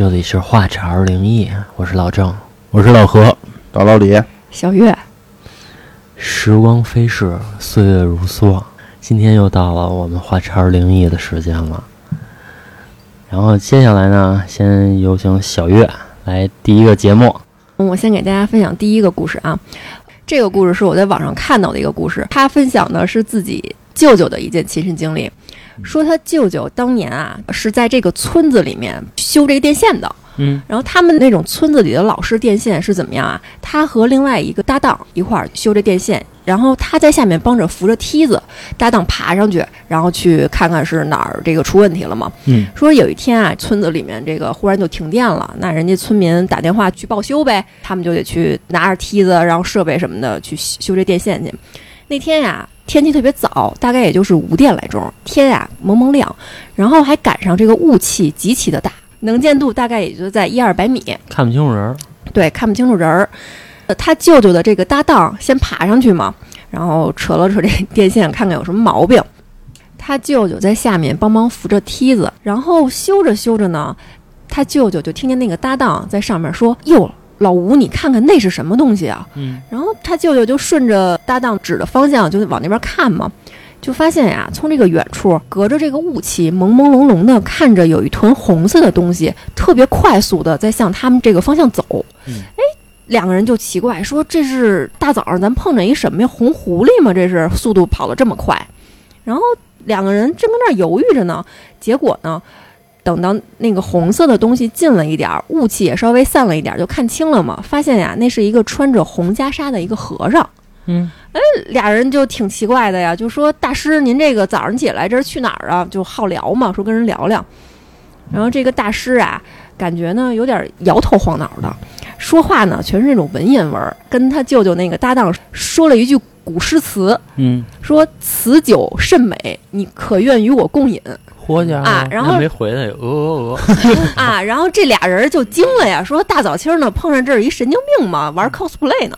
这里是话茬儿灵异，我是老郑。我是老何，找老李，小月，时光飞逝，岁月如梭，今天又到了我们话茬儿灵异的时间了。然后接下来呢，先有请小月来第一个节目。嗯我先给大家分享第一个故事啊。这个故事是我在网上看到的一个故事，他分享的是自己舅舅的一件亲身经历，说他舅舅当年啊是在这个村子里面修这个电线的。嗯，然后他们那种村子里的老式电线是怎么样啊？他和另外一个搭档一块儿修这电线，然后他在下面帮着扶着梯子，搭档爬上去，然后去看看是哪儿这个出问题了嘛。嗯，说有一天啊，村子里面这个忽然就停电了，那人家村民打电话去报修呗，他们就得去拿着梯子，然后设备什么的去修这电线去。那天呀，天气特别早，大概也就是五点来钟，天呀蒙蒙亮，然后还赶上这个雾气极其的大，能见度大概也就在一二百米，看不清楚人儿，对，看不清楚人儿。呃，他舅舅的这个搭档先爬上去嘛，然后扯了扯这电线，看看有什么毛病。他舅舅在下面帮忙扶着梯子，然后修着修着呢，他舅舅就听见那个搭档在上面说：“哟，老吴，你看看那是什么东西啊？”嗯，然后他舅舅就顺着搭档指的方向就往那边看嘛，就发现呀，从这个远处隔着这个雾气，朦朦胧胧的看着有一团红色的东西，特别快速的在向他们这个方向走。嗯哎，两个人就奇怪说：“这是大早上咱碰着一什么呀？红狐狸吗？这是速度跑得这么快？”然后两个人正跟那儿犹豫着呢，结果呢，等到那个红色的东西近了一点儿，雾气也稍微散了一点儿，就看清了嘛，发现呀，那是一个穿着红袈裟的一个和尚。嗯，哎俩人就挺奇怪的呀，就说大师，您这个早上起来这是去哪儿啊？就好聊嘛，说跟人聊聊。然后这个大师啊，感觉呢有点摇头晃脑的，说话呢全是那种文言文，跟他舅舅那个搭档说了一句古诗词，嗯，说此酒甚美，你可愿与我共饮活家啊然后没回来，鹅鹅鹅，啊？然后这俩人就惊了呀，说大早清呢碰上这是一神经病嘛，玩 cosplay 呢。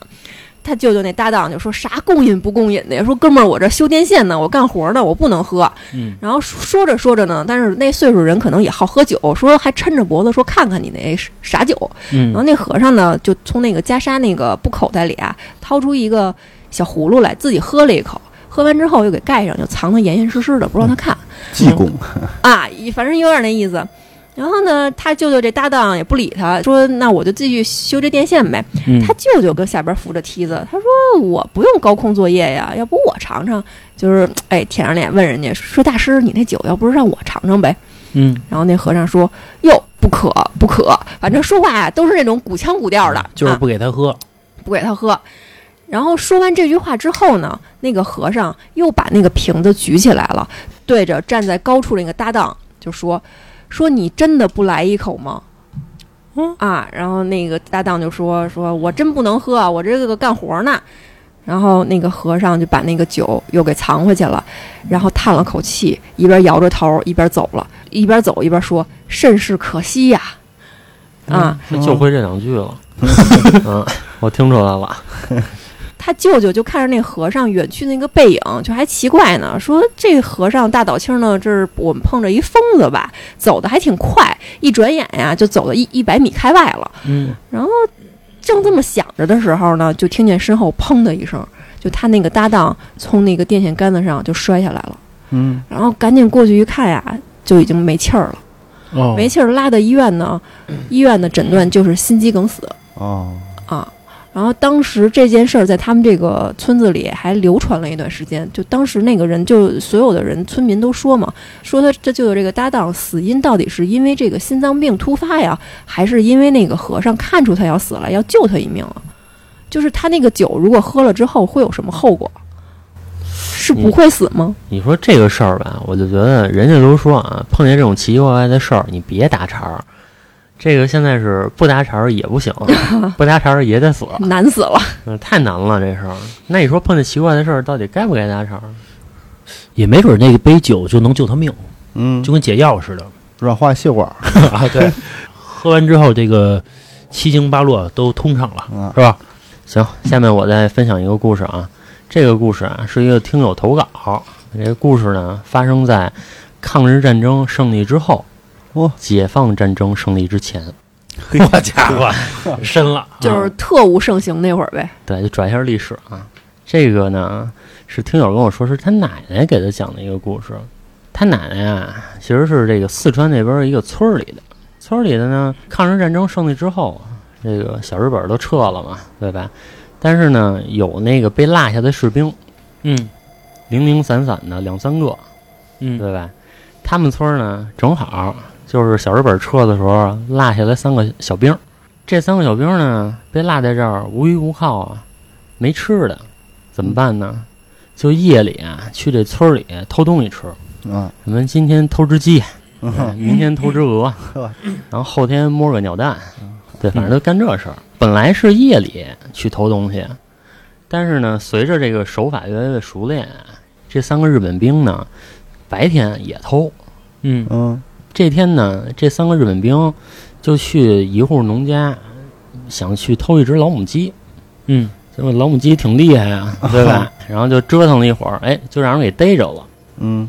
他舅舅那搭档就说啥供饮不供饮的呀？说哥们儿，我这修电线呢，我干活呢，我不能喝。嗯，然后说着说着呢，但是那岁数人可能也好喝酒，说还抻着脖子说看看你那啥酒。然后嗯，那和尚呢，就从那个袈裟那个布口袋里啊，掏出一个小葫芦来，自己喝了一口。喝完之后又给盖上，就藏得严严实实的，不让他看。济公，啊，反正有点那意思。然后呢，他舅舅这搭档也不理他，说：“那我就继续修这电线呗。嗯他舅舅搁下边扶着梯子，他说：“我不用高空作业呀，要不我尝尝。”就是哎，舔着脸问人家说：“大师，你那酒要不是让我尝尝呗嗯，？”然后那和尚说：“哟，不可不可，反正说话呀都是那种古腔古调的，啊就是不给他喝，不给他喝。然后说完这句话之后呢，那个和尚又把那个瓶子举起来了，对着站在高处的那个搭档就说：“说你真的不来一口吗？”嗯啊，然后那个搭档就说：“说我真不能喝，我这个干活呢。”然后那个和尚就把那个酒又给藏回去了，然后叹了口气，一边摇着头一边走了，一边走一边说：“甚是可惜呀！”啊，那就会这两句了。嗯，我听出来了。他舅舅就看着那和尚远去那个背影，就还奇怪呢，说这和尚大早清呢，这是我们碰着一疯子吧，走的还挺快，一转眼呀就走到一一百米开外了。嗯，然后正这么想着的时候呢，就听见身后砰的一声，就他那个搭档从那个电线杆子上就摔下来了，嗯，然后赶紧过去一看呀，就已经没气儿了，哦，没气儿拉到医院呢，医院的诊断就是心肌梗死。哦，啊。然后当时这件事儿在他们这个村子里还流传了一段时间，就当时那个人，就所有的人村民都说嘛，说他这就有这个搭档死因到底是因为这个心脏病突发呀，还是因为那个和尚看出他要死了，要救他一命啊？就是他那个酒如果喝了之后会有什么后果？是不会死吗？你说这个事儿吧，我就觉得人家都说啊，碰见这种奇奇怪怪的事儿，你别搭茬儿。这个现在是不搭茬儿也不行，不搭茬儿也得死，难死了。嗯，太难了这事儿。那你说碰见奇怪的事儿，到底该不该搭茬儿？也没准那个杯酒就能救他命，嗯，就跟解药似的软化血管，啊。对，喝完之后这个七经八络都通畅了，嗯是吧？行，下面我再分享一个故事啊。这个故事啊是一个听友投稿，这个故事呢发生在抗日战争胜利之后。哇解放战争胜利之前，我家伙，哇，深了，就是啊特务盛行那会儿呗。对，就转一下历史啊。这个呢是听友跟我说，是他奶奶给他讲的一个故事。他奶奶啊，其实是这个四川那边一个村儿里的。村儿里的呢，抗日战争胜利之后，这个小日本都撤了嘛，对吧？但是呢，有那个被落下的士兵，嗯零零散散的两三个，嗯对吧？他们村儿呢，正好就是小日本撤的时候落下来三个小兵。这三个小兵呢，被落在这儿无依无靠啊，没吃的，怎么办呢？就夜里啊，去这村里偷东西吃。啊，什么今天偷只鸡，明天偷只鹅，呵然后后天摸个鸟蛋，对，反正都干这事儿。本来是夜里去偷东西，但是呢，随着这个手法越来越熟练啊，这三个日本兵呢，白天也偷。嗯嗯这天呢，这三个日本兵就去一户农家，想去偷一只老母鸡。嗯结果老母鸡挺厉害啊，对吧？然后就折腾了一会儿，哎，就让人给逮着了。嗯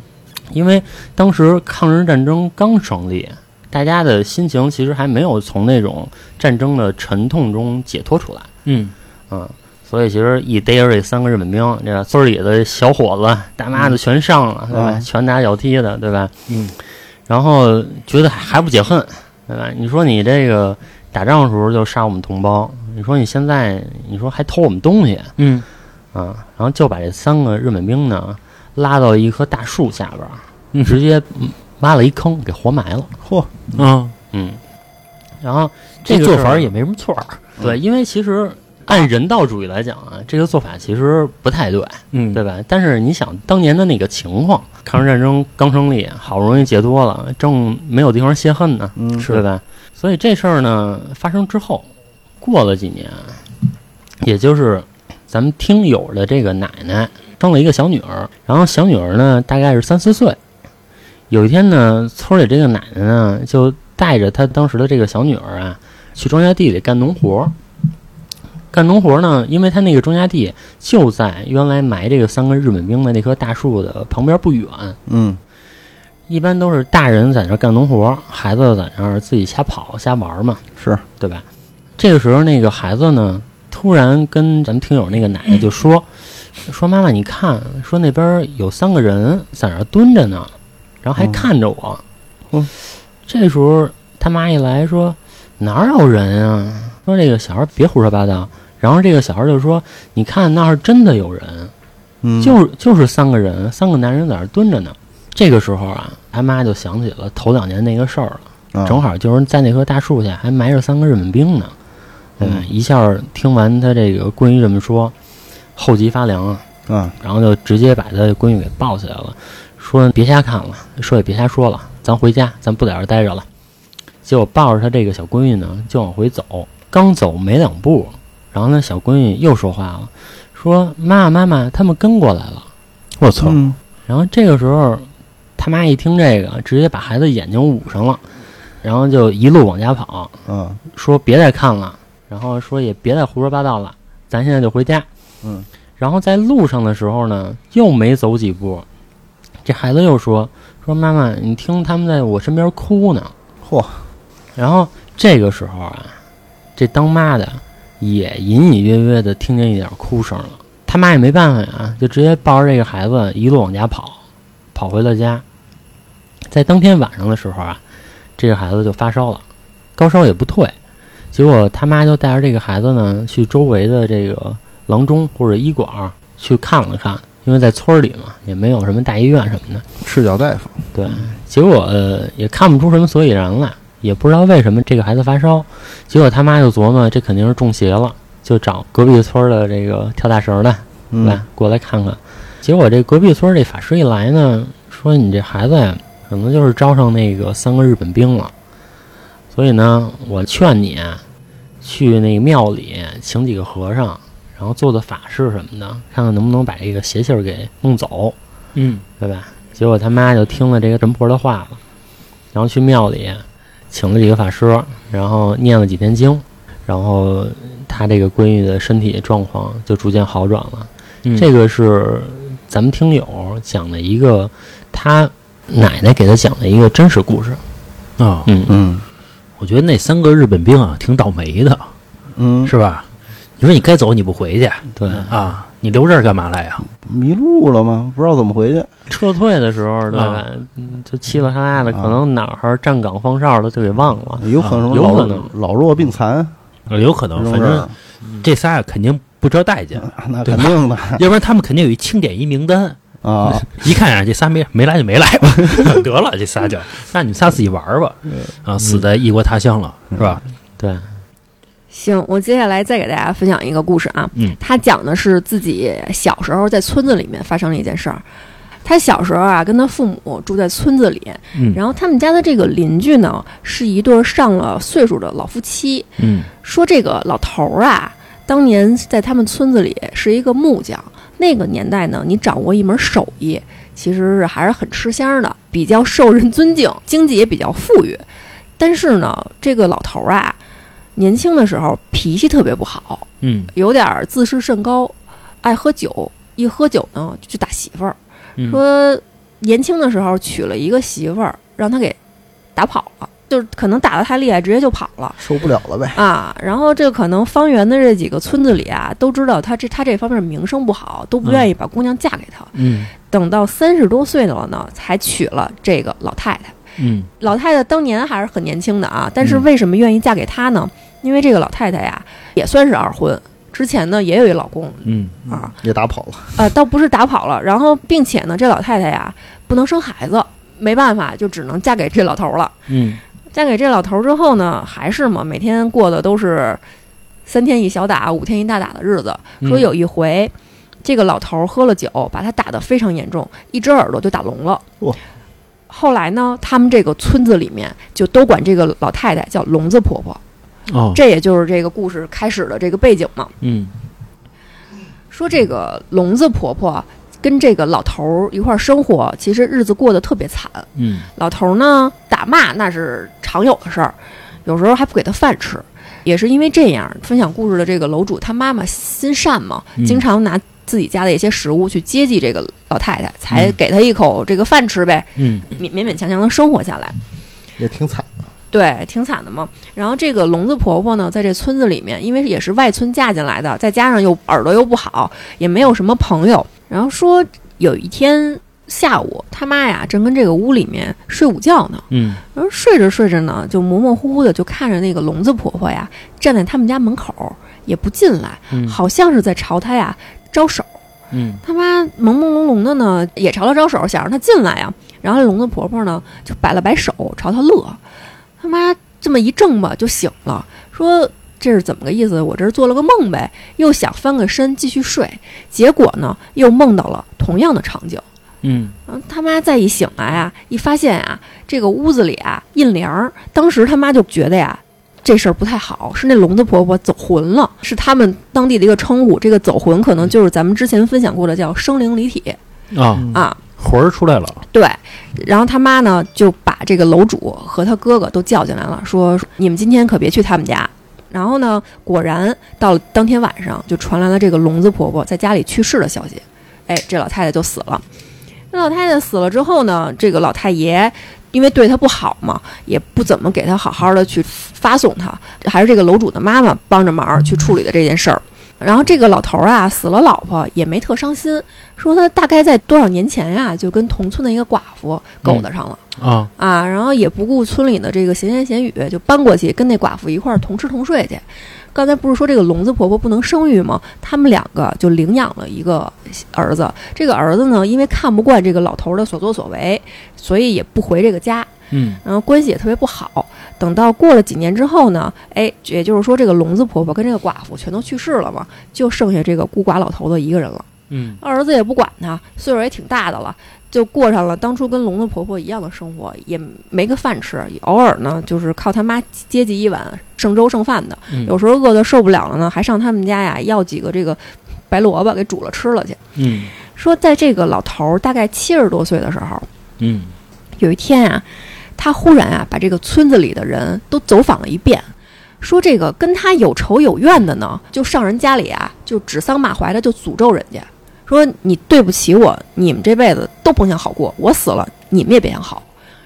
因为当时抗日战争刚胜利，大家的心情其实还没有从那种战争的沉痛中解脱出来，嗯嗯，所以其实一逮着这三个日本兵，这个村里的小伙子、大妈的全上了，对吧？嗯拳打脚踢的，对吧？嗯然后觉得还不解恨，对吧？你说你这个打仗的时候就杀我们同胞，你说你现在你说还偷我们东西嗯啊？然后就把这三个日本兵呢拉到一棵大树下边直接嗯挖了一坑给活埋了。嚯，啊，嗯，然后这做法也没什么错儿。对，因为其实按人道主义来讲啊，这个做法其实不太对，嗯对吧？但是你想当年的那个情况，抗日战争刚胜利，好不容易解脱了，正没有地方泄恨呢，嗯对吧？所以这事儿呢发生之后，过了几年，也就是咱们听友的这个奶奶生了一个小女儿，然后小女儿呢大概是三四岁。有一天呢，村里这个奶奶呢就带着她当时的这个小女儿啊，去庄稼地里干农活儿。干农活呢，因为他那个庄稼地就在原来埋这个三个日本兵的那棵大树的旁边不远，嗯一般都是大人在那干农活，孩子在那儿自己瞎跑瞎玩嘛，是，对吧？这个时候，那个孩子呢，突然跟咱们听友那个奶奶就说：“说妈妈，你看，说那边有三个人在那儿蹲着呢，然后还嗯看着我。嗯这时候他妈一来说：“哪有人啊？说这个小孩别胡说八道。”然后这个小孩就说：“你看那儿真的有人，嗯，就是就是三个人，三个男人在那儿蹲着呢。这个时候啊，他妈就想起了头两年那个事儿了，啊。正好就是在那棵大树下还埋着三个日本兵呢，对吧？嗯。一下听完他这个闺女这么说，后脊发凉啊，嗯，然后就直接把他闺女给抱起来了，说别瞎看了，说也别瞎说了，咱回家，咱不在这儿待着了。结果抱着他这个小闺女呢，就往回走，刚走没两步，然后呢小闺女又说话了，说妈妈妈妈，他们跟过来了。我操，嗯然后这个时候，他妈一听这个，直接把孩子眼睛捂上了，然后就一路往家跑，嗯，说别再看了，然后说也别再胡说八道了，咱现在就回家。嗯，然后在路上的时候呢，又没走几步，这孩子又说说妈妈，你听他们在我身边哭呢。嚯，然后这个时候啊，这当妈的也隐隐约约的听见一点哭声了。他妈也没办法呀，就直接抱着这个孩子一路往家跑，跑回了家。在当天晚上的时候啊，这个孩子就发烧了，高烧也不退。结果他妈就带着这个孩子呢，去周围的这个郎中或者医馆去看了看，因为在村儿里嘛，也没有什么大医院什么的。赤脚大夫，对，结果呃也看不出什么所以然来，也不知道为什么这个孩子发烧。结果他妈就琢磨这肯定是中邪了，就找隔壁村的这个跳大绳的，来？过来看看。结果这隔壁村这法师一来呢，说你这孩子呀，可能就是招上那个三个日本兵了，所以呢，我劝你啊，去那个庙里请几个和尚，然后做做法事什么的，看看能不能把这个邪气儿给弄走。嗯对吧？结果他妈就听了这个神婆的话了，然后去庙里请了几个法师，然后念了几天经，然后他这个闺女的身体状况就逐渐好转了。嗯，这个是咱们听友讲的一个他奶奶给他讲的一个真实故事。啊，嗯，嗯我觉得那三个日本兵啊挺倒霉的，嗯，是吧？你说你该走你不回去对，啊？你留这儿干嘛来呀？迷路了吗？不知道怎么回去。撤退的时候，对吧啊？嗯就稀里哗啦的，啊可能哪儿站岗放哨的就给忘了。有可能有老可能老弱病残，呃有可能，反正这仨肯定不知道代价，那肯定的 要不然他们肯定有一清点一名单。啊。一看啊，这仨没没来就没来吧，得了，这仨就那你们仨自己玩儿吧，啊，死在异国他乡了，是吧？对，行，我接下来再给大家分享一个故事啊。嗯，他讲的是自己小时候在村子里面发生了一件事儿。他小时候啊，跟他父母住在村子里，嗯然后他们家的这个邻居呢，是一对儿上了岁数的老夫妻。嗯说这个老头儿啊，当年在他们村子里是一个木匠。那个年代呢，你掌握一门手艺，其实是还是很吃香的，比较受人尊敬，经济也比较富裕。但是呢，这个老头儿啊，年轻的时候脾气特别不好，嗯有点儿自视甚高，爱喝酒，一喝酒呢就打媳妇儿。嗯，说年轻的时候娶了一个媳妇儿，让他给打跑了，就是可能打得太厉害，直接就跑了。受不了了呗。啊，然后这可能方圆的这几个村子里啊，都知道他这他这方面名声不好，都不愿意把姑娘嫁给他。嗯等到三十多岁了呢，才娶了这个老太太。嗯老太太当年还是很年轻的啊，但是嗯为什么愿意嫁给他呢？因为这个老太太呀，也算是二婚，之前呢也有一老公嗯啊，也打跑了，呃，倒不是打跑了，然后并且呢，这老太太呀不能生孩子，没办法，就只能嫁给这老头儿了。嗯嫁给这老头儿之后呢，还是嘛，每天过的都是三天一小打，五天一大打的日子。嗯说有一回，这个老头儿喝了酒，把他打得非常严重，一只耳朵就打聋了。哇后来呢，他们这个村子里面就都管这个老太太叫聋子婆婆，哦这也就是这个故事开始的这个背景嘛。嗯说这个聋子婆婆跟这个老头儿一块儿生活，其实日子过得特别惨。嗯老头儿呢打骂那是常有的事儿，有时候还不给他饭吃。也是因为这样，分享故事的这个楼主他妈妈心善嘛，嗯经常拿自己家的一些食物去接济这个老太太，才嗯给她一口这个饭吃呗，嗯勉勉勉强强的生活下来。也挺惨。对，挺惨的嘛。然后这个聋子婆婆呢，在这村子里面，因为也是外村嫁进来的，再加上又耳朵又不好，也没有什么朋友。然后说有一天下午，他妈呀正跟这个屋里面睡午觉呢，嗯然后睡着睡着呢，就模模糊糊的就看着那个聋子婆婆呀站在他们家门口，也不进来，嗯好像是在朝她呀招手。嗯他妈朦朦胧胧的呢，也朝他招手，想让他进来呀。然后聋子婆婆呢，就摆了摆手，朝他乐。他妈这么一怔吧，就醒了，说这是怎么个意思？我这是做了个梦呗。又想翻个身继续睡，结果呢，又梦到了同样的场景。嗯然后他妈再一醒来啊，一发现啊，这个屋子里啊印帘儿。当时他妈就觉得呀，这事儿不太好，是那聋子婆婆走魂了，是他们当地的一个称呼。这个走魂可能就是咱们之前分享过的叫生灵离体啊，啊。魂儿出来了，对，然后他妈呢就把这个楼主和他哥哥都叫进来了，说你们今天可别去他们家。然后呢，果然到了当天晚上，就传来了这个聋子婆婆在家里去世的消息。哎，这老太太就死了。那老太太死了之后呢，这个老太爷因为对她不好嘛，也不怎么给她好好的去发送她，还是这个楼主的妈妈帮着忙去处理的这件事儿。然后这个老头儿啊死了老婆也没特伤心，说他大概在多少年前呀、就跟同村的一个寡妇勾搭上了、啊啊，然后也不顾村里的这个闲言闲语，就搬过去跟那寡妇一块儿同吃同睡去。刚才不是说这个聋子婆婆不能生育吗？他们两个就领养了一个儿子。这个儿子呢，因为看不惯这个老头儿的所作所为，所以也不回这个家。嗯然后关系也特别不好。等到过了几年之后呢，哎，也就是说这个聋子婆婆跟这个寡妇全都去世了嘛，就剩下这个孤寡老头子一个人了。嗯儿子也不管他，岁数也挺大的了，就过上了当初跟聋子婆婆一样的生活，也没个饭吃，偶尔呢就是靠他妈接济一碗剩粥剩饭的。嗯有时候饿得受不了了呢，还上他们家呀要几个这个白萝卜给煮了吃了去。嗯说在这个老头儿大概七十多岁的时候，嗯有一天啊，他忽然啊把这个村子里的人都走访了一遍，说这个跟他有仇有怨的呢，就上人家里啊，就指桑骂槐的就诅咒人家，说你对不起我，你们这辈子都甭想好过，我死了你们也别想好。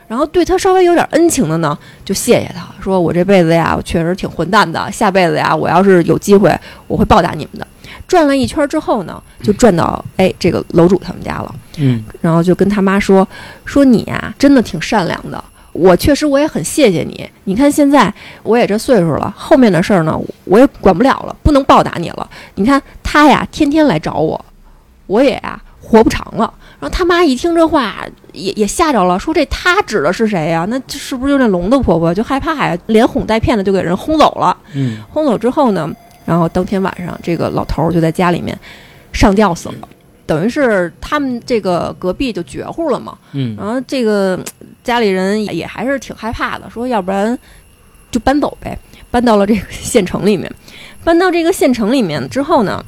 然后对他稍微有点恩情的呢，就谢谢他说：“我这辈子呀，我确实挺混蛋的，下辈子呀，我要是有机会，我会报答你们的。”转了一圈之后呢，就转到哎这个楼主他们家了。嗯然后就跟他妈说说你呀、真的挺善良的。我确实我也很谢谢你。你看现在我也这岁数了，后面的事儿呢我也管不了了，不能报答你了。你看他呀天天来找我，我也呀活不长了。然后他妈一听这话也也吓着了，说这他指的是谁呀？那是不是就那龙的婆婆？就害怕呀，连哄带骗的就给人轰走了。嗯轰走之后呢，然后当天晚上，这个老头就在家里面上吊死了，等于是他们这个隔壁就绝户了嘛。嗯然后这个家里人也还是挺害怕的，说要不然就搬走呗，搬到了这个县城里面。搬到这个县城里面之后呢，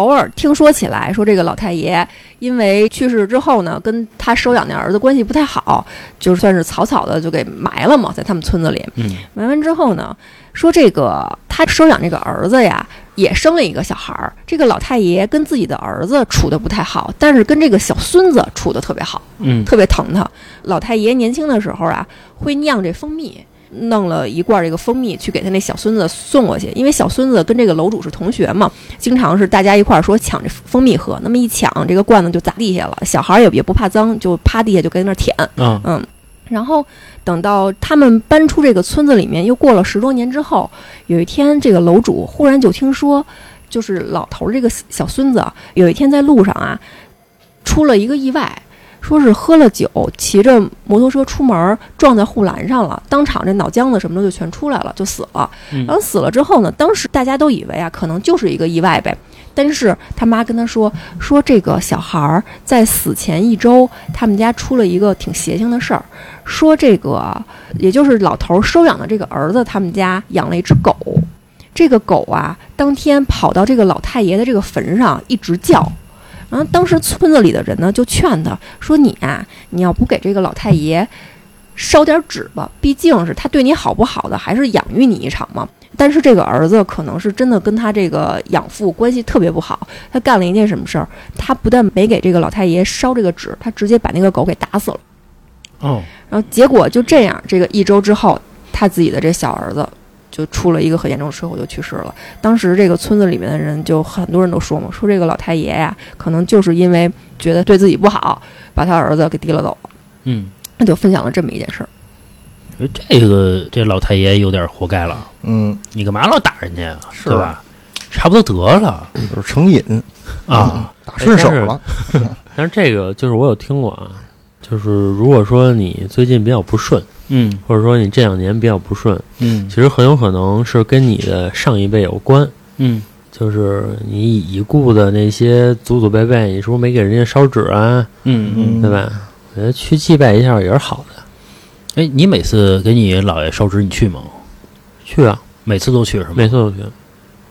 偶尔听说起来说这个老太爷因为去世之后呢，跟他收养那儿子关系不太好，就算是草草的就给埋了嘛，在他们村子里。嗯埋完之后呢，说这个他收养这个儿子呀，也生了一个小孩儿。这个老太爷跟自己的儿子处的不太好，但是跟这个小孙子处的特别好，嗯特别疼他。老太爷年轻的时候啊，会酿这蜂蜜。弄了一罐这个蜂蜜去给他那小孙子送过去，因为小孙子跟这个楼主是同学嘛，经常是大家一块儿说抢这蜂蜜喝，那么一抢这个罐子就砸地下了，小孩儿也也不怕脏，就趴地下就跟那儿舔，啊。嗯，然后等到他们搬出这个村子里面，又过了十多年之后，有一天，这个楼主忽然就听说，就是老头儿这个小孙子啊有一天在路上啊，出了一个意外，说是喝了酒，骑着摩托车出门撞在护栏上了，当场这脑浆子什么的就全出来了，就死了。嗯然后死了之后呢，当时大家都以为啊，可能就是一个意外呗。但是他妈跟他说，说这个小孩儿在死前一周，他们家出了一个挺邪性的事儿，说这个也就是老头儿收养的这个儿子，他们家养了一只狗，这个狗啊，当天跑到这个老太爷的这个坟上一直叫。然后当时村子里的人呢就劝他说：“你啊，你要不给这个老太爷烧点纸吧，毕竟是他对你好不好的，还是养育你一场嘛。”但是这个儿子可能是真的跟他这个养父关系特别不好，他干了一件什么事儿？他不但没给这个老太爷烧这个纸，他直接把那个狗给打死了。哦然后结果就这样，这个一周之后，他自己的这小儿子就出了一个很严重的车祸，就去世了。当时这个村子里面的人就很多人都说嘛，说这个老太爷呀，可能就是因为觉得对自己不好，把他儿子给提了走了。嗯，那就分享了这么一件事儿。这个这老太爷有点活该了，嗯，你干嘛老打人家呀？是吧？差不多得了就是成瘾啊，打顺手了，但是这个就是我有听过啊，就是如果说你最近比较不顺，嗯或者说你这两年比较不顺，嗯其实很有可能是跟你的上一辈有关。嗯就是你已故的那些祖祖辈辈，你是不是没给人家烧纸啊？嗯嗯。嗯对吧？我觉得去祭拜一下也是好的。哎，你每次给你姥爷烧纸，你去吗？去啊，每次都去是吗？每次都去。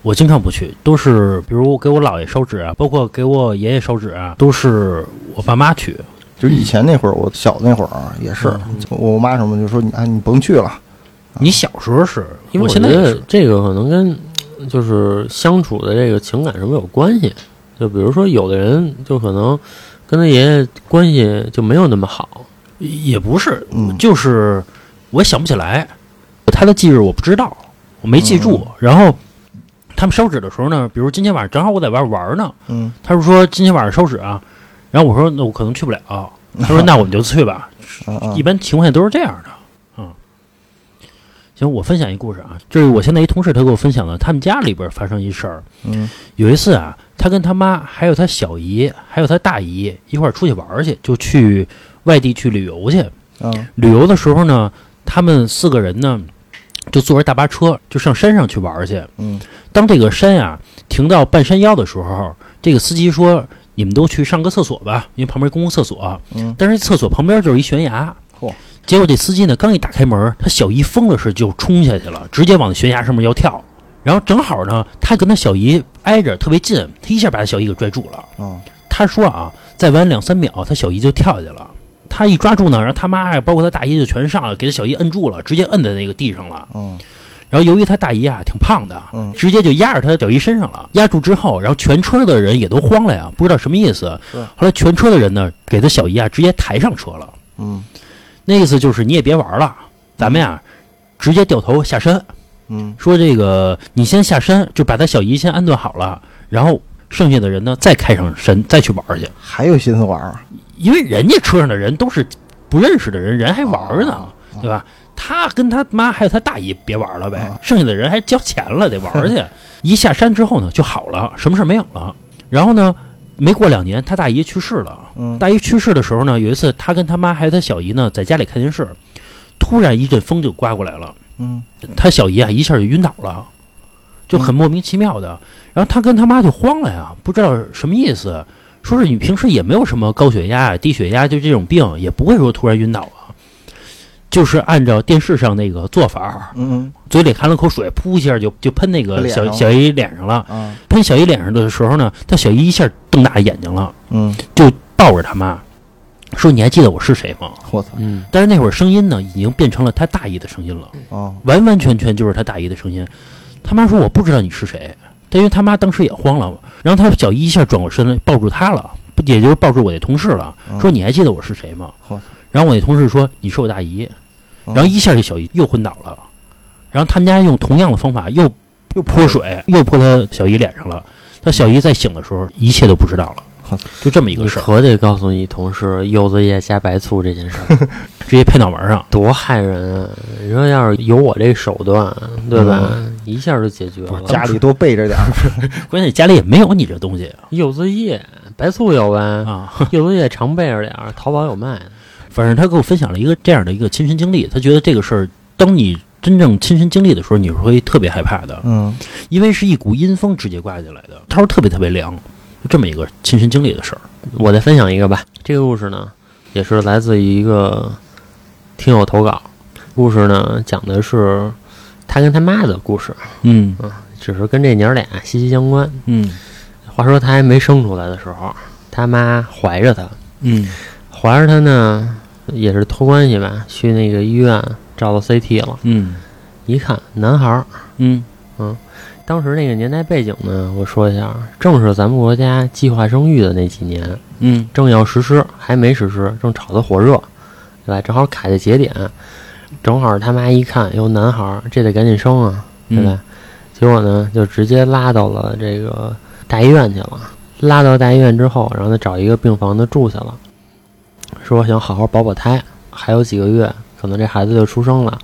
我经常不去，都是比如给我姥爷烧纸啊，包括给我爷爷烧纸啊，都是我爸妈去。就是以前那会儿，我小那会儿啊也是，我妈什么就说你啊，你甭去了，你小时候是，因为我现在是，觉得这个可能跟就是相处的这个情感什么有关系。就比如说，有的人就可能跟他爷爷关系就没有那么好，也不是，嗯就是我想不起来他的忌日，我不知道，我没记住。然后他们烧纸的时候呢，比如今天晚上正好我在外边玩呢，嗯，他是说今天晚上烧纸啊，然后我说那我可能去不了，他说那我们就去吧。一般情况下都是这样的，嗯。行，我分享一故事啊，就是我现在一同事他给我分享了，他们家里边发生一事儿。嗯有一次啊，他跟他妈还有他小姨还有他大姨一块儿出去玩儿去，就去外地去旅游去。嗯旅游的时候呢，他们四个人呢就坐着大巴车就上山上去玩儿去。嗯当这个山啊停到半山腰的时候，这个司机说：“你们都去上个厕所吧，因为旁边公共厕所。”嗯但是厕所旁边就是一悬崖。嚯结果这司机呢，刚一打开门，他小姨疯了似的就冲下去了，直接往悬崖上面要跳。然后正好呢，他跟他小姨挨着特别近，他一下把他小姨给拽住了。啊他说啊，再晚两三秒，他小姨就跳下去了。他一抓住呢，然后他妈呀，包括他大姨就全上来，给他小姨摁住了，直接摁在那个地上了。嗯然后由于他大姨啊挺胖的，嗯直接就压着他小姨身上了。压住之后，然后全车的人也都慌了呀，不知道什么意思。后来全车的人呢，给他小姨啊直接抬上车了。嗯那意思就是你也别玩了，咱们呀直接掉头下山。嗯说这个你先下山，就把他小姨先安顿好了，然后剩下的人呢再开上山再去玩去，还有心思玩，因为人家车上的人都是不认识的人，人还玩呢，哦对吧？他跟他妈还有他大姨别玩了呗啊，剩下的人还交钱了得玩 去。一下山之后呢就好了，什么事没有了。然后呢，没过两年他大姨去世了。嗯大姨去世的时候呢，有一次他跟他妈还有他小姨呢在家里看电视，突然一阵风就刮过来了。嗯他小姨啊一下就晕倒了，就很莫名其妙的。然后他跟他妈就慌了呀，不知道什么意思。说是你平时也没有什么高血压、低血压，就这种病，也不会说突然晕倒啊。就是按照电视上那个做法，嗯嘴里含了口水，噗一下就就喷那个小小姨脸上了。嗯喷小姨脸上的时候呢，他小姨一下瞪大眼睛了，嗯，就抱着他妈说：“你还记得我是谁吗我操？”嗯，但是那会儿声音呢，已经变成了他大姨的声音了。啊完完全全就是他大姨的声音。他妈说我不知道你是谁，但因为他妈当时也慌了，然后他小姨一下转过身来抱住他了，不也就是抱住我那同事了，嗯说你还记得我是谁吗嚯？然后我那同事说你是我大姨，嗯然后一下这小姨又昏倒了，然后他们家用同样的方法又又泼水，又泼他小姨脸上了。他小姨在醒的时候，一切都不知道了，就这么一个事儿，可得告诉你同事柚子叶加白醋这件事儿，直接拍脑门上。多害人啊！你说要是有我这手段，对吧？一下就解决了。家里多备着点儿，关键家里也没有你这东西柚子叶、白醋有呗？啊。柚子叶常备着点儿，淘宝有卖的。反正他给我分享了一个这样的一个亲身经历，他觉得这个事儿，当你真正亲身经历的时候，你是会特别害怕的，嗯因为是一股阴风直接刮进来的。他说特别特别凉，就这么一个亲身经历的事儿。我再分享一个吧。这个故事呢，也是来自于一个听友投稿。故事呢，讲的是他跟他妈的故事，嗯啊只是跟这娘俩息息相关。嗯话说他还没生出来的时候，他妈怀着他，嗯怀着他呢，也是托关系吧，去那个医院照了 CT 了，嗯。一看男孩儿。嗯。当时那个年代背景呢，我说一下，正是咱们国家计划生育的那几年，嗯。正要实施，还没实施，正炒得火热，对吧？正好卡在节点，正好他妈一看，哟，男孩儿，这得赶紧生啊，对吧？结果呢，就直接拉到了这个大医院去了。拉到大医院之后，然后他找一个病房的住下了，说想好好保保胎，还有几个月，可能这孩子就出生了。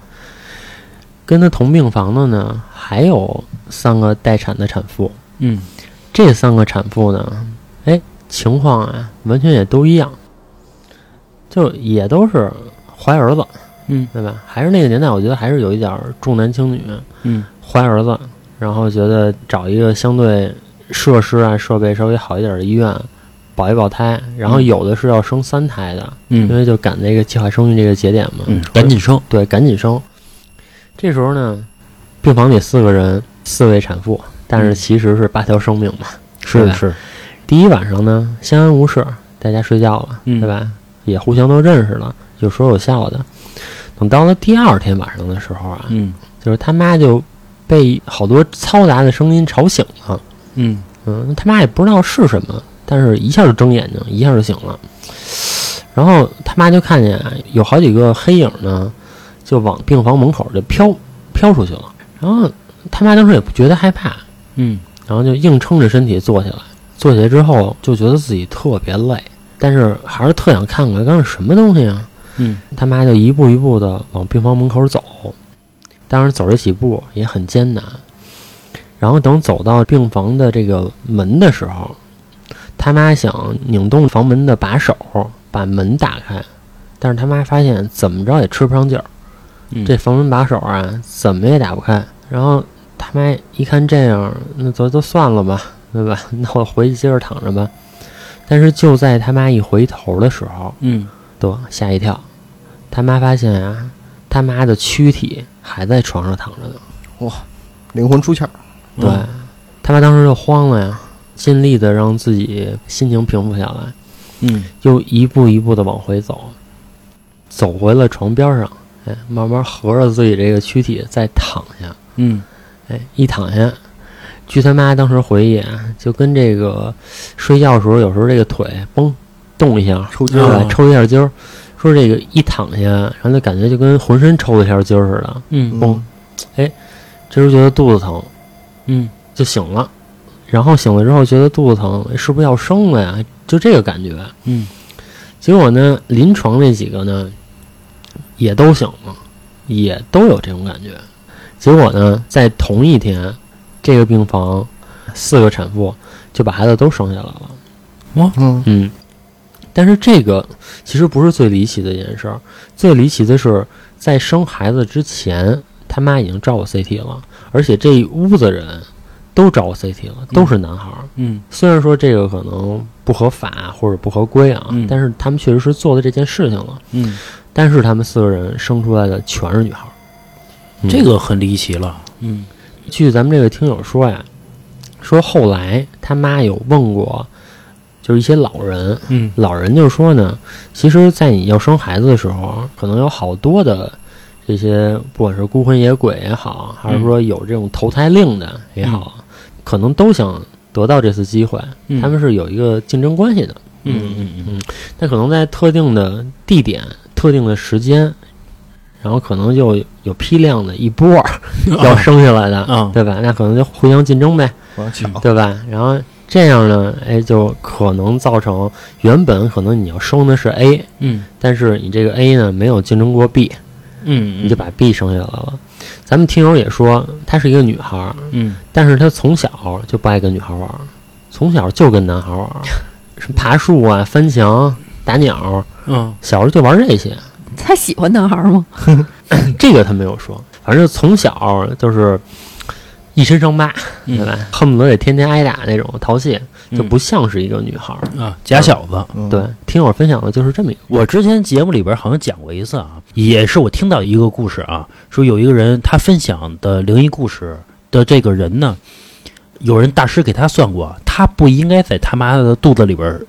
跟他同病房的呢，还有三个待产的产妇。嗯这三个产妇呢，哎，情况啊，完全也都一样，就也都是怀儿子，嗯对吧？还是那个年代，我觉得还是有一点儿重男轻女，嗯怀儿子，然后觉得找一个相对设施啊、设备稍微好一点的医院保一保胎，然后嗯有的是要生三胎的，嗯因嗯为就赶那个计划生育这个节点嘛，嗯，赶紧生。对，赶紧生。这时候呢，病房里四个人，四位产妇，但是嗯其实是八条生命嘛。对吧是是，第一晚上呢，相安无事，大家睡觉了，嗯对吧？也互相都认识了，有说有笑的。等到了第二天晚上的时候啊，嗯就是他妈就被好多嘈杂的声音吵醒了。嗯嗯，他妈也不知道是什么，但是一下就睁眼睛，一下就醒了。然后他妈就看见啊，有好几个黑影呢，就往病房门口就飘飘出去了。然后他妈当时也不觉得害怕，嗯然后就硬撑着身体坐起来。坐起来之后，就觉得自己特别累，但是还是特想看看刚是什么东西啊。嗯他妈就一步一步的往病房门口走，当然走这几步也很艰难。然后等走到病房的这个门的时候，他妈想拧动房门的把手把门打开，但是他妈发现怎么着也吃不上劲儿，嗯，这房门把手啊怎么也打不开。然后他妈一看这样，那就就算了吧，对吧？那我回去接着躺着吧。但是就在他妈一回头的时候，嗯得吓一跳，他妈发现啊，他妈的躯体还在床上躺着呢。哇灵魂出窍，对，嗯他妈当时就慌了呀，尽力的让自己心情平复下来，嗯。又一步一步的往回走，走回了床边上，哎，慢慢合着自己这个躯体再躺下，嗯。哎，一躺下。据他妈当时回忆啊，就跟这个睡觉的时候，有时候这个腿嘣动一下，抽筋对吧哦抽一下筋儿，说说这个一躺下，然后就感觉就跟浑身抽了一下筋儿似的，嗯。嘣，哎，这时候觉得肚子疼，嗯。就醒了，然后醒了之后觉得肚子疼，是不是要生了呀？就这个感觉。嗯结果呢，临床那几个呢，也都醒了，也都有这种感觉。结果呢，在同一天，这个病房四个产妇就把孩子都生下来了。嗯嗯，但是这个其实不是最离奇的一件事儿，最离奇的是在生孩子之前，他妈已经照过 CT 了，而且这一屋子人都找过 CT 了，都是男孩儿。嗯虽然说这个可能不合法或者不合规啊，嗯但是他们确实是做了这件事情了。嗯，但是他们四个人生出来的全是女孩儿。嗯这个很离奇了。嗯据咱们这个听友说呀，说后来他妈有问过，就是一些老人，嗯老人就说呢，其实，在你要生孩子的时候，可能有好多的这些，不管是孤魂野鬼也好，还是说有这种投胎令的也好，可能都想得到这次机会，嗯他们是有一个竞争关系的。嗯嗯嗯但可能在特定的地点、特定的时间，然后可能就有批量的一波儿 要生下来的，啊对吧？那可能就互相竞争呗，对吧？然后这样呢，哎，就可能造成原本可能你要生的是 A，嗯但是你这个 A 呢没有竞争过 B，嗯，你就把 B 生下来了。咱们听友也说，她是一个女孩儿，嗯但是她从小就不爱跟女孩玩儿，从小就跟男孩玩儿，什么爬树啊、翻墙、打鸟，嗯小时候就玩这些。她喜欢男孩吗？这个她没有说，反正从小就是一身伤疤，对吧？恨不得得天天挨打那种，淘气，就不像是一个女孩儿。啊假小子。嗯对，听友分享的就是这么一个。我之前节目里边好像讲过一次啊，也是我听到一个故事啊，说有一个人他分享的灵异故事的这个人呢，有人大师给他算过，他不应该在他妈的肚子里边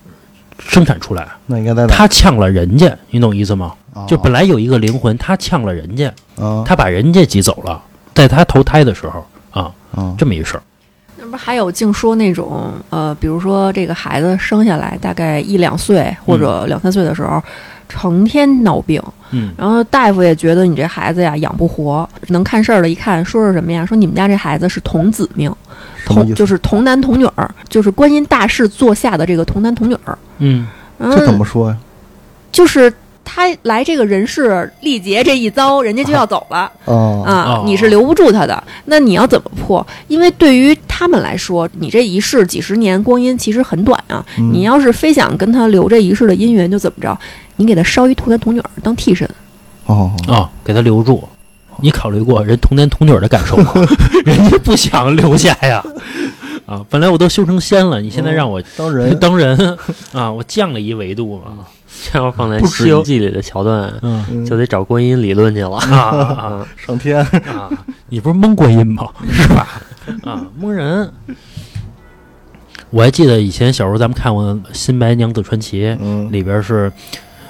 生产出来，那应该在？他呛了人家，你懂意思吗？哦就本来有一个灵魂，他呛了人家，啊他把人家挤走了，在他投胎的时候啊，啊这么一事儿。那不还有净说那种呃，比如说这个孩子生下来大概一两岁或者两三岁的时候，成天闹病，嗯然后大夫也觉得你这孩子呀养不活，能看事儿的一看说是什么呀？说你们家这孩子是童子命，童什么意思就是童男童女儿，就是观音大士座下的这个童男童女儿。嗯这怎嗯，么说呀？就是他来这个人世历劫这一遭，人家就要走了。哦啊哦，你是留不住他的。那你要怎么破？因为对于他们来说，你这一世几十年光阴其实很短啊。嗯你要是非想跟他留这一世的姻缘，就怎么着？你给他烧一童男童女儿当替身。哦啊，给他留住。你考虑过人童男童女的感受吗？人家不想留下呀。啊，本来我都修成仙了，你现在让我当人当人啊，我降了一维度嘛。这要放在《西游记》里的桥段，就得找观音理论去了。上天啊啊！你不是蒙观音吗？是吧？啊，蒙人。我还记得以前小时候咱们看过《新白娘子传奇》，嗯里边是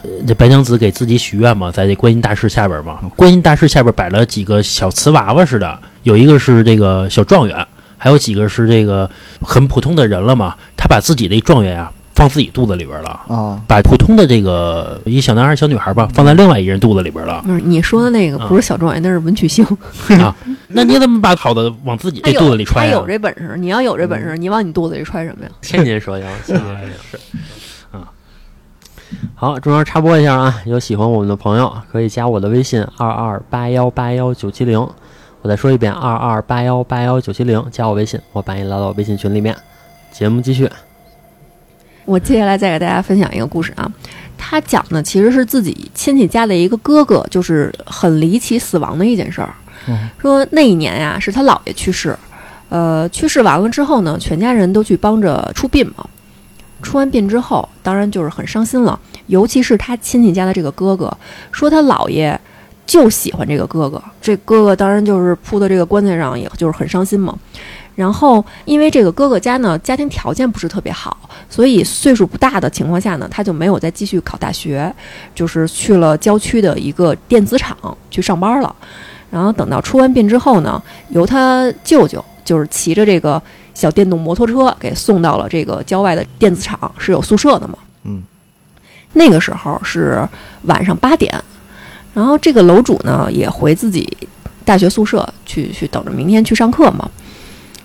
呃这白娘子给自己许愿嘛，在这观音大士下边嘛，观音大士下边摆了几个小瓷娃娃似的，有一个是这个小状元，还有几个是这个很普通的人了嘛。他把自己的状元啊放自己肚子里边了，啊把普通的这个一小男孩、小女孩吧放在另外一人肚子里边了不是你说的那个啊不是小状元，那是文曲星。啊。那你怎么把好的往自己这肚子里揣他有？这本事，你要有这本事，你往你肚子里揣什么呀？千年蛇妖，千年蛇妖。啊，好，中间插播一下啊，有喜欢我们的朋友可以加我的微信二二八幺八幺九七零，我再说一遍二二八幺八幺九七零，加我微信，我把你拉到微信群里面。节目继续，我接下来再给大家分享一个故事啊，他讲的其实是自己亲戚家的一个哥哥，就是很离奇死亡的一件事儿。嗯说那一年呀、是他姥爷去世，呃，去世完了之后呢，全家人都去帮着出殡嘛。出完殡之后，当然就是很伤心了，尤其是他亲戚家的这个哥哥，说他姥爷就喜欢这个哥哥，这哥哥当然就是扑到这个棺材上，也就是很伤心嘛。然后，因为这个哥哥家呢，家庭条件不是特别好，所以岁数不大的情况下呢，他就没有再继续考大学，就是去了郊区的一个电子厂去上班了。然后等到出完殡之后呢，由他舅舅就是骑着这个小电动摩托车给送到了这个郊外的电子厂，是有宿舍的嘛。嗯。那个时候是晚上八点，然后这个楼主呢也回自己大学宿舍去去等着明天去上课嘛。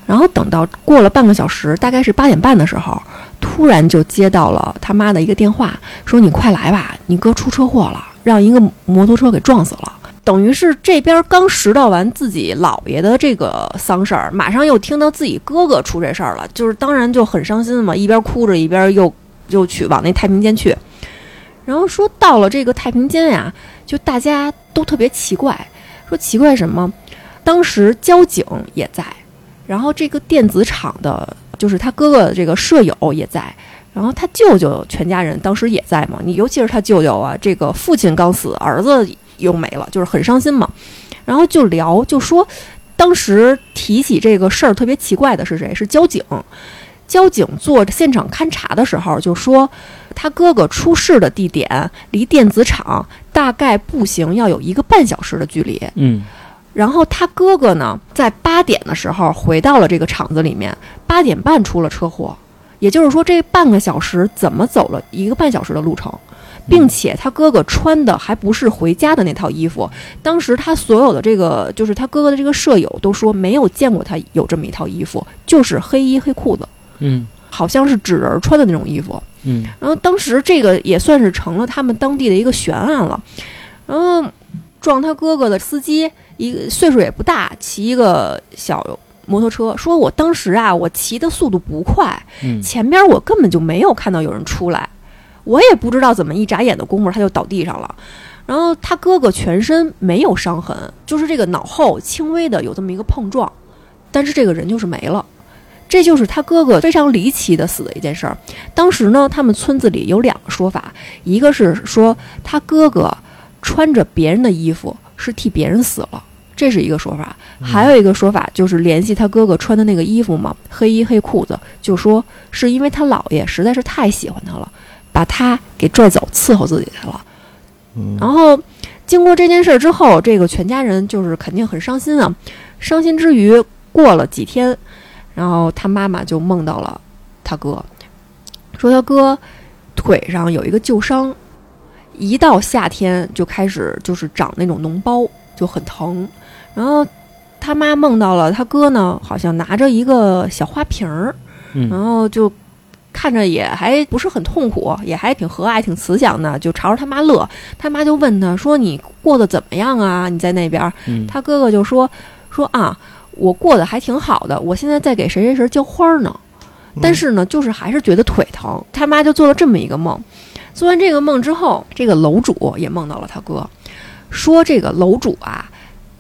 然后等到过了半个小时，大概是八点半的时候，突然就接到了他妈的一个电话，说你快来吧，你哥出车祸了，让一个摩托车给撞死了。等于是这边刚拾到完自己姥爷的这个丧事儿，马上又听到自己哥哥出这事儿了，就是当然就很伤心嘛，一边哭着一边又又去往那太平间去。然后说到了这个太平间呀，就大家都特别奇怪，说奇怪什么？当时交警也在，然后这个电子厂的，就是他哥哥这个舍友也在，然后他舅舅全家人当时也在嘛。你尤其是他舅舅啊，这个父亲刚死，儿子又没了，就是很伤心嘛。然后就聊，就说当时提起这个事儿特别奇怪的是谁？是交警。交警做现场勘查的时候就说，他哥哥出事的地点离电子厂大概步行要有一个半小时的距离。嗯然后他哥哥呢，在八点的时候回到了这个厂子里面，八点半出了车祸，也就是说这半个小时怎么走了一个半小时的路程，并且他哥哥穿的还不是回家的那套衣服。当时他所有的这个，就是他哥哥的这个舍友都说没有见过他有这么一套衣服，就是黑衣黑裤子，嗯好像是纸人穿的那种衣服。嗯然后当时这个也算是成了他们当地的一个悬案了。然后撞他哥哥的司机，一个岁数也不大，骑一个小摩托车，说我当时啊，我骑的速度不快，嗯前边我根本就没有看到有人出来，我也不知道怎么一眨眼的功夫他就倒地上了。然后他哥哥全身没有伤痕，就是这个脑后轻微的有这么一个碰撞，但是这个人就是没了。这就是他哥哥非常离奇的死的一件事儿。当时呢，他们村子里有两个说法，一个是说他哥哥穿着别人的衣服是替别人死了，这是一个说法；还有一个说法就是联系他哥哥穿的那个衣服嘛，黑衣黑裤子，就说是因为他姥爷实在是太喜欢他了，把他给拽走伺候自己去了。嗯然后经过这件事儿之后，这个全家人就是肯定很伤心啊。伤心之余，过了几天，然后他妈妈就梦到了他哥，说他哥腿上有一个旧伤，一到夏天就开始就是长那种脓包，就很疼。然后他妈梦到了他哥呢，好像拿着一个小花瓶儿，然嗯后就看着也还不是很痛苦，也还挺和蔼、挺慈祥的，就朝着他妈乐。他妈就问他说：“你过得怎么样啊？你在那边儿？”嗯他哥哥就说：“说啊，我过得还挺好的，我现在在给谁谁谁浇花呢。但是呢，就是还是觉得腿疼。”他妈就做了这么一个梦。做完这个梦之后，这个楼主也梦到了他哥，说这个楼主啊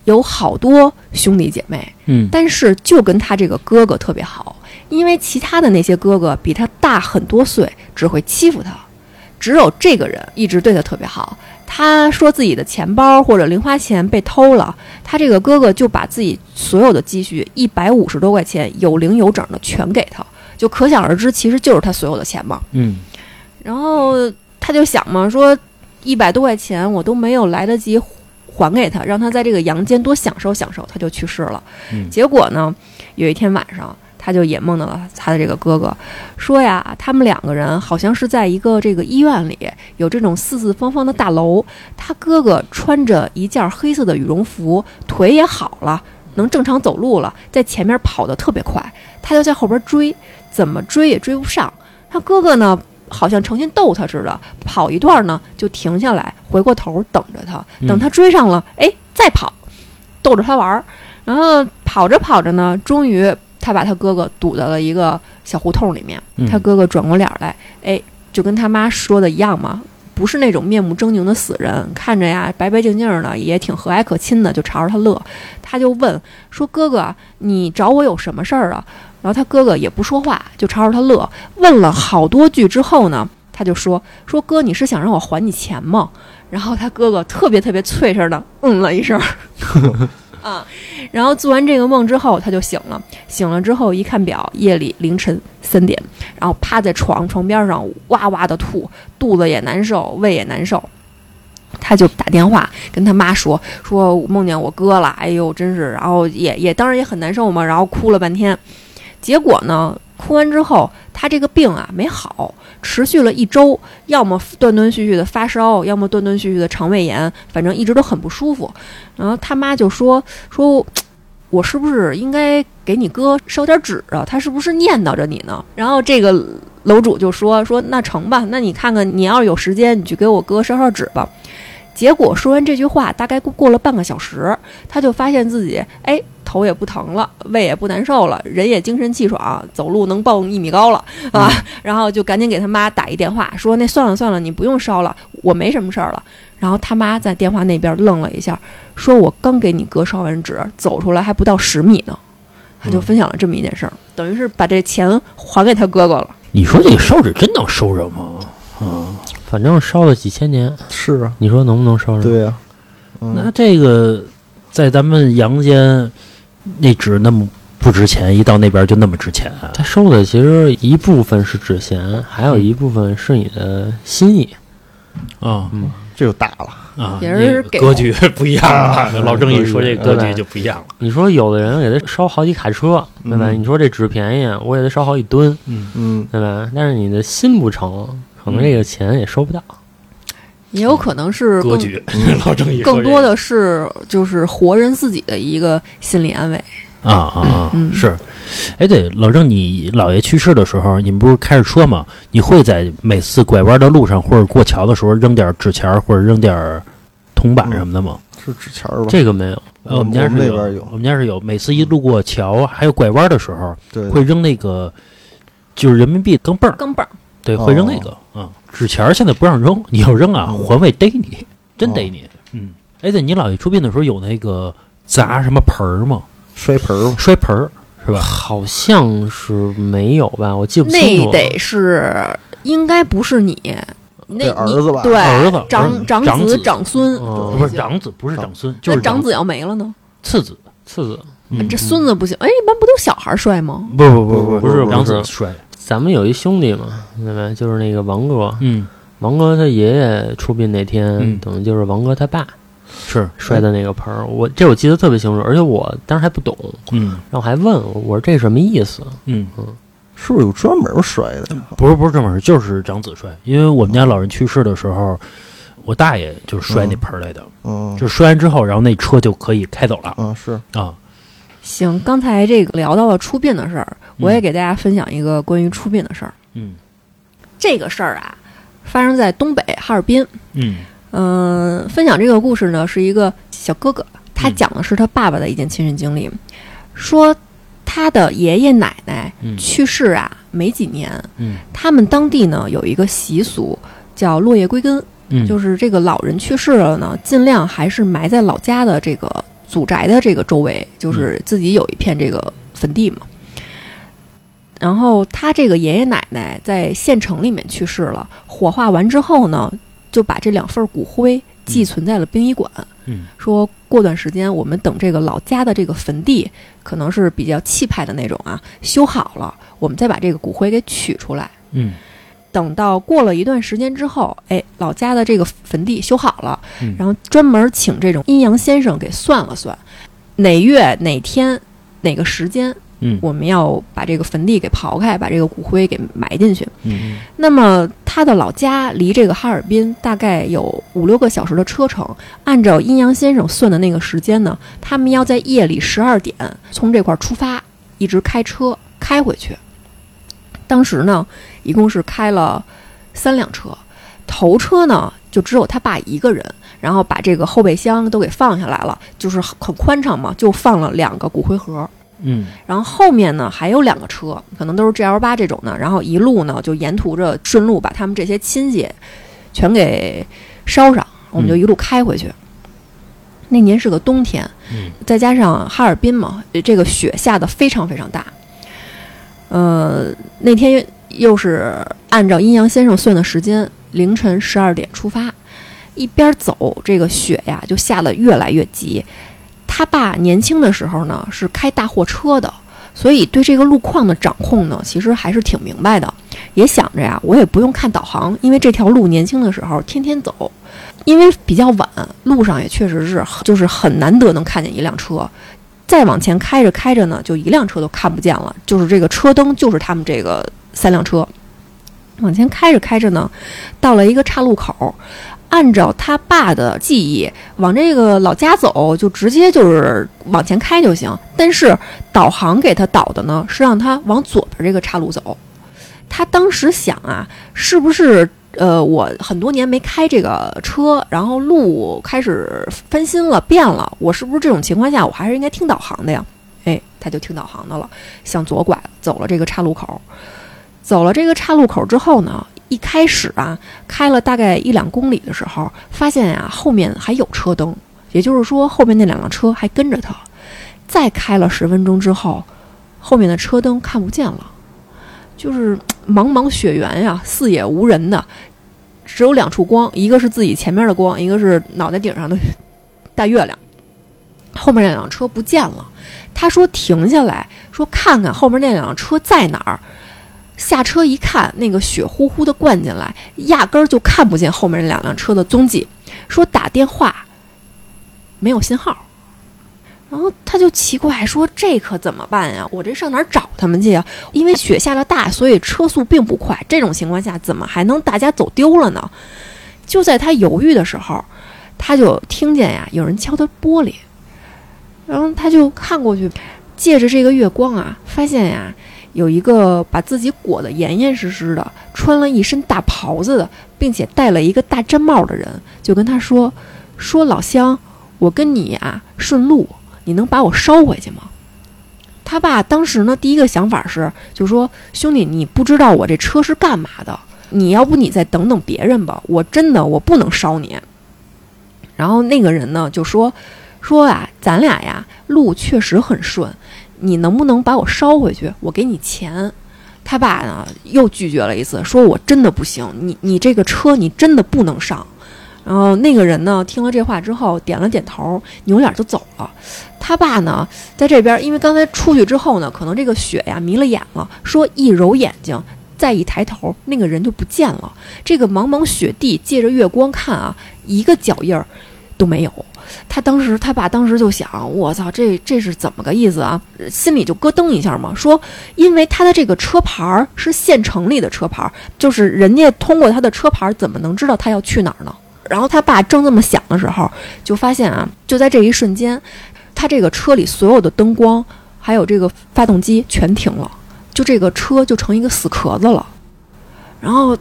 有好多兄弟姐妹，嗯但是就跟他这个哥哥特别好，因为其他的那些哥哥比他大很多岁，只会欺负他，只有这个人一直对他特别好。他说自己的钱包或者零花钱被偷了，他这个哥哥就把自己所有的积蓄一百五十多块钱有零有整的全给他，就可想而知，其实就是他所有的钱嘛。嗯然后他就想嘛，说一百多块钱我都没有来得及还给他，让他在这个阳间多享受享受，他就去世了。嗯结果呢，有一天晚上，他就也梦到了他的这个哥哥，说呀，他们两个人好像是在一个这个医院里，有这种四四方方的大楼，他哥哥穿着一件黑色的羽绒服，腿也好了。能正常走路了，在前面跑得特别快，他就在后边追，怎么追也追不上。他哥哥呢，好像成心逗他似的，跑一段呢就停下来，回过头等着他，等他追上了，哎，再跑，逗着他玩儿。然后跑着跑着呢，终于他把他哥哥堵在了一个小胡同里面。嗯他哥哥转过脸来，哎，就跟他妈说的一样嘛，不是那种面目狰狞的死人，看着呀白白净净的，也挺和蔼可亲的，就朝着他乐。他就问说：“哥哥，你找我有什么事儿啊？”然后他哥哥也不说话，就朝着他乐。问了好多句之后呢，他就说：“说哥，你是想让我还你钱吗？”然后他哥哥特别特别脆声的嗯了一声，啊，然后做完这个梦之后，他就醒了。醒了之后一看表，夜里凌晨三点，然后趴在床床边上哇哇的吐，肚子也难受，胃也难受。他就打电话跟他妈说：“说我梦见我哥了，哎呦，真是，然后也也当然也很难受嘛，然后哭了半天。结果呢，哭完之后，他这个病啊没好，持续了一周，要么断断续续的发烧，要么断断续续的肠胃炎，反正一直都很不舒服。然后他妈就说说。我是不是应该给你哥烧点纸啊？他是不是念叨着你呢？然后这个楼主就说说那成吧，那你看看你要是有时间，你去给我哥烧烧纸吧。结果说完这句话，大概过了半个小时，他就发现自己哎头也不疼了，胃也不难受了，人也精神气爽，走路能蹦一米高了啊！然后就赶紧给他妈打一电话，说那算了算了，你不用烧了，我没什么事儿了。然后他妈在电话那边愣了一下，说：“我刚给你哥烧完纸，走出来还不到十米呢。”他就分享了这么一件事儿，等于是把这钱还给他哥哥了。你说这个烧纸真能收着吗？嗯，反正烧了几千年，是啊，你说能不能烧着？对呀，那这个在咱们阳间，那纸那么不值钱，一到那边就那么值钱。他收的其实一部分是纸钱，还有一部分是你的心意啊。嗯。这就大了啊！也是格局不一样了。老郑一说这格局就不一样了。你说有的人给他烧好几卡车，对吧？你说这纸便宜，我给他烧好几吨，嗯嗯，对吧？但是你的心不成，可能这个钱也收不到。也有可能是格局。老郑一更多的是就是活人自己的一个心理安慰。啊啊啊！是，哎，对，老郑，你姥爷去世的时候，你们不是开着车吗？你会在每次拐弯的路上或者过桥的时候扔点纸钱或者扔点铜板什么的吗？是纸钱吧？这个没有，我们家是那边有，我们家是有。每次一路过桥还有拐弯的时候，对，会扔那个，就是人民币钢镚儿，钢镚儿，对，会扔那个啊。纸钱现在不让扔，你要扔啊，环卫逮你，真逮你。嗯，哎，对，你姥爷出殡的时候有那个砸什么盆儿吗？摔盆儿，摔盆儿是吧？好像是没有吧，我记不清楚。那得是，应该不是你，那儿子吧？对，儿子，长长子、长孙，不是长子，不是长孙，就是长子要没了呢？次子，次子，这孙子不行。哎，一般不都小孩摔吗？不不不不不是长子摔。咱们有一兄弟嘛，对吧？就是那个王哥，嗯，王哥他爷爷出殡那天，等于就是王哥他爸。是摔的那个盆儿，我这我记得特别清楚，而且我当时还不懂，嗯，然后还问我，我说这什么意思？嗯嗯，是不是有专门摔的？不是不是专门，就是长子摔。因为我们家老人去世的时候，我大爷就是摔那盆来的，嗯，就摔完之后，然后那车就可以开走了。嗯，是啊。行，刚才这个聊到了出殡的事儿，我也给大家分享一个关于出殡的事儿。嗯，这个事儿啊，发生在东北哈尔滨。嗯。嗯，分享这个故事呢，是一个小哥哥，他讲的是他爸爸的一件亲身经历，说他的爷爷奶奶去世啊没几年，嗯，他们当地呢有一个习俗叫落叶归根，嗯，就是这个老人去世了呢，尽量还是埋在老家的这个祖宅的这个周围，就是自己有一片这个坟地嘛。然后他这个爷爷奶奶在县城里面去世了，火化完之后呢。就把这两份骨灰寄存在了殡仪馆。嗯，说过段时间我们等这个老家的这个坟地，可能是比较气派的那种啊，修好了，我们再把这个骨灰给取出来。嗯，等到过了一段时间之后，哎，老家的这个坟地修好了，嗯，然后专门请这种阴阳先生给算了算，哪月哪天哪个时间。嗯，我们要把这个坟地给刨开，把这个骨灰给埋进去。嗯，那么他的老家离这个哈尔滨大概有五六个小时的车程。按照阴阳先生算的那个时间呢，他们要在夜里十二点从这块出发，一直开车开回去。当时呢，一共是开了三辆车，头车呢就只有他爸一个人，然后把这个后备箱都给放下来了，就是很宽敞嘛，就放了两个骨灰盒。嗯，然后后面呢还有两个车，可能都是 G L 八这种的，然后一路呢就沿途着顺路把他们这些亲戚全给捎上，我们就一路开回去。那年是个冬天，再加上哈尔滨嘛，这个雪下的非常非常大。呃，那天又是按照阴阳先生算的时间，凌晨十二点出发，一边走，这个雪呀就下得越来越急。他爸年轻的时候呢是开大货车的，所以对这个路况的掌控呢其实还是挺明白的。也想着呀，我也不用看导航，因为这条路年轻的时候天天走，因为比较晚，路上也确实是就是很难得能看见一辆车。再往前开着开着呢，就一辆车都看不见了，就是这个车灯就是他们这个三辆车。往前开着开着呢，到了一个岔路口，按照他爸的记忆，往这个老家走，就直接就是往前开就行。但是导航给他导的呢，是让他往左边这个岔路走。他当时想啊，是不是呃，我很多年没开这个车，然后路开始翻新了，变了，我是不是这种情况下，我还是应该听导航的呀？哎，他就听导航的了，向左拐，走了这个岔路口。走了这个岔路口之后呢，一开始啊，开了大概一两公里的时候，发现呀后面还有车灯，也就是说后面那两辆车还跟着他。再开了十分钟之后，后面的车灯看不见了，就是茫茫雪原呀，四野无人的，只有两处光，一个是自己前面的光，一个是脑袋顶上的大月亮。后面那辆车不见了，他说停下来说看看后面那辆车在哪儿。下车一看，那个雪呼呼的灌进来，压根儿就看不见后面那两辆车的踪迹。说打电话没有信号，然后他就奇怪说：“这可怎么办呀？我这上哪儿找他们去呀？因为雪下的大，所以车速并不快。这种情况下，怎么还能大家走丢了呢？”就在他犹豫的时候，他就听见呀有人敲他玻璃，然后他就看过去，借着这个月光啊，发现呀。有一个把自己裹得严严实实的，穿了一身大袍子的，并且戴了一个大毡帽的人，就跟他说：“说老乡，我跟你啊顺路，你能把我捎回去吗？”他爸当时呢，第一个想法是，就说：“兄弟，你不知道我这车是干嘛的，你要不你再等等别人吧，我真的我不能捎你。”然后那个人呢就说：“说啊，咱俩呀路确实很顺。”你能不能把我捎回去？我给你钱。他爸呢又拒绝了一次，说我真的不行。你你这个车你真的不能上。然后那个人呢听了这话之后点了点头，扭脸就走了。他爸呢在这边，因为刚才出去之后呢，可能这个雪呀迷了眼了，说一揉眼睛，再一抬头，那个人就不见了。这个茫茫雪地，借着月光看啊，一个脚印儿都没有。他当时，他爸当时就想：“我操，这这是怎么个意思啊？”心里就咯噔一下嘛。说，因为他的这个车牌是县城里的车牌，就是人家通过他的车牌，怎么能知道他要去哪儿呢？然后他爸正这么想的时候，就发现啊，就在这一瞬间，他这个车里所有的灯光还有这个发动机全停了，就这个车就成一个死壳子了。然后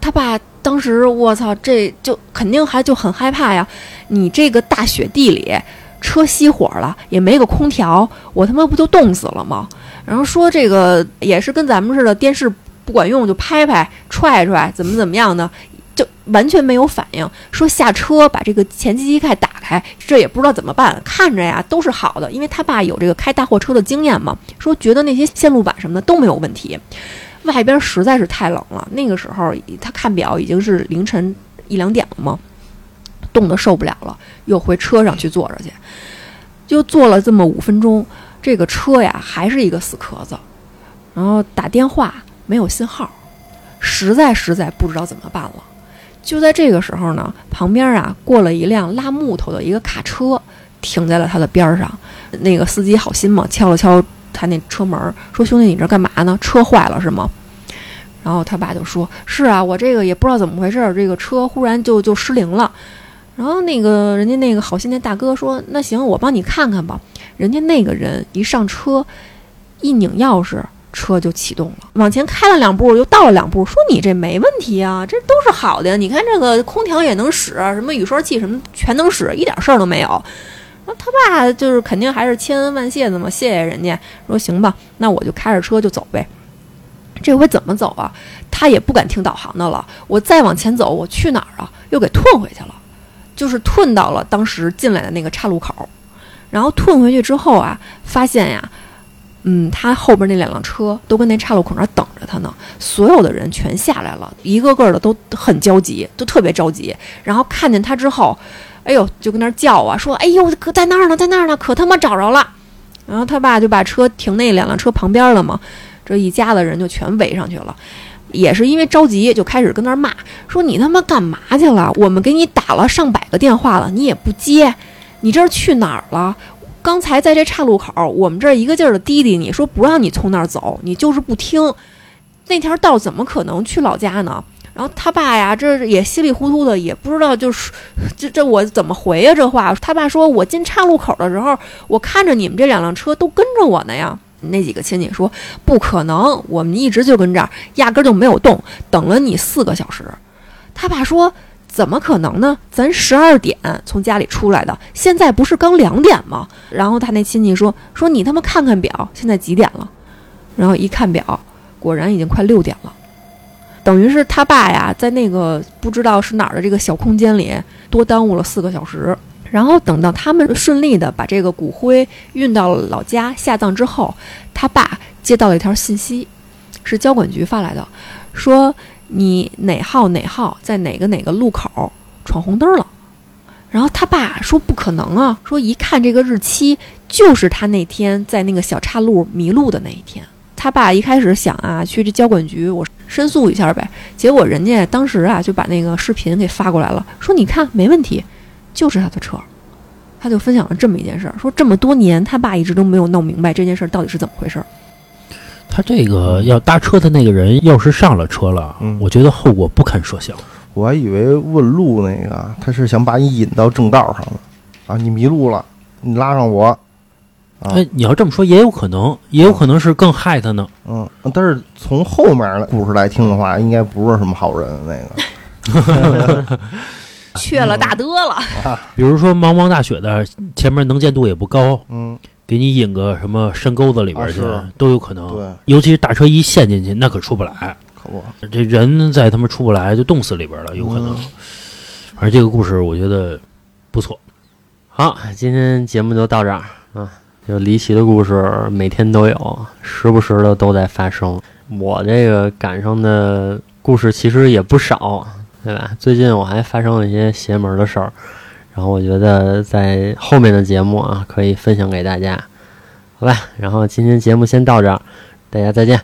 他爸。当时我操，这就肯定还就很害怕呀！你这个大雪地里，车熄火了，也没个空调，我他妈不就冻死了吗？然后说这个也是跟咱们似的，电视不管用就拍拍踹踹，怎么怎么样的，就完全没有反应。说下车把这个前机盖打开，这也不知道怎么办。看着呀都是好的，因为他爸有这个开大货车的经验嘛，说觉得那些线路板什么的都没有问题。外边实在是太冷了，那个时候他看表已经是凌晨一两点了嘛，冻得受不了了，又回车上去坐着去，就坐了这么五分钟，这个车呀还是一个死壳子，然后打电话没有信号，实在实在不知道怎么办了。就在这个时候呢，旁边啊过了一辆拉木头的一个卡车，停在了他的边上，那个司机好心嘛，敲了敲。他那车门说：“兄弟，你这干嘛呢？车坏了是吗？”然后他爸就说：“是啊，我这个也不知道怎么回事，这个车忽然就就失灵了。”然后那个人家那个好心的大哥说：“那行，我帮你看看吧。”人家那个人一上车，一拧钥匙，车就启动了，往前开了两步，又倒了两步，说：“你这没问题啊，这都是好的。你看这个空调也能使，什么雨刷器什么全能使，一点事儿都没有。”他爸就是肯定还是千恩万谢的嘛，谢谢人家。说行吧，那我就开着车就走呗。这回怎么走啊？他也不敢听导航的了。我再往前走，我去哪儿啊？又给退回去了，就是退到了当时进来的那个岔路口。然后退回去之后啊，发现呀，嗯，他后边那两辆车都跟那岔路口那儿等着他呢。所有的人全下来了，一个个的都很焦急，都特别着急。然后看见他之后。哎呦，就跟那叫啊，说：“哎呦，可在那儿呢，在那儿呢，可他妈找着了。”然后他爸就把车停那两辆车旁边了嘛，这一家子人就全围上去了，也是因为着急，就开始跟那骂，说：“你他妈干嘛去了？我们给你打了上百个电话了，你也不接，你这是去哪儿了？刚才在这岔路口，我们这儿一个劲儿的滴滴你说不让你从那儿走，你就是不听，那条道怎么可能去老家呢？然后他爸呀，这也稀里糊涂的，也不知道就是这这我怎么回呀？这话他爸说，我进岔路口的时候，我看着你们这两辆车都跟着我呢呀。那几个亲戚说不可能，我们一直就跟这儿，压根儿就没有动，等了你四个小时。他爸说怎么可能呢？咱十二点从家里出来的，现在不是刚两点吗？然后他那亲戚说说你他妈看看表，现在几点了？然后一看表，果然已经快六点了。等于是他爸呀，在那个不知道是哪儿的这个小空间里多耽误了四个小时。然后等到他们顺利的把这个骨灰运到了老家下葬之后，他爸接到了一条信息，是交管局发来的，说你哪号哪号在哪个哪个路口闯红灯了。然后他爸说不可能啊，说一看这个日期就是他那天在那个小岔路迷路的那一天。他爸一开始想啊，去这交管局我申诉一下呗，结果人家当时啊就把那个视频给发过来了，说你看没问题，就是他的车。他就分享了这么一件事儿，说这么多年他爸一直都没有弄明白这件事儿到底是怎么回事儿。他这个要搭车的那个人要是上了车了，嗯我觉得后果不堪设想。我还以为问路那个他是想把你引到正道上了啊，你迷路了，你拉上我，啊哎，你要这么说也有可能，也有可能是更害他呢。嗯，但是从后面的故事来听的话，应该不是什么好人那个，缺了大德了，比如说茫茫大雪的，前面能见度也不高，嗯，给你引个什么深沟子里边去、啊都有可能。对，尤其是大车一陷进去，那可出不来。可不，这人在他妈出不来，就冻死里边了，有可能。嗯反正这个故事我觉得不错。好，今天节目就到这儿啊。就离奇的故事每天都有，时不时的都在发生。我这个赶上的故事其实也不少，对吧？最近我还发生了一些邪门的事儿，然后我觉得在后面的节目啊可以分享给大家，好吧？然后今天节目先到这儿，大家再见。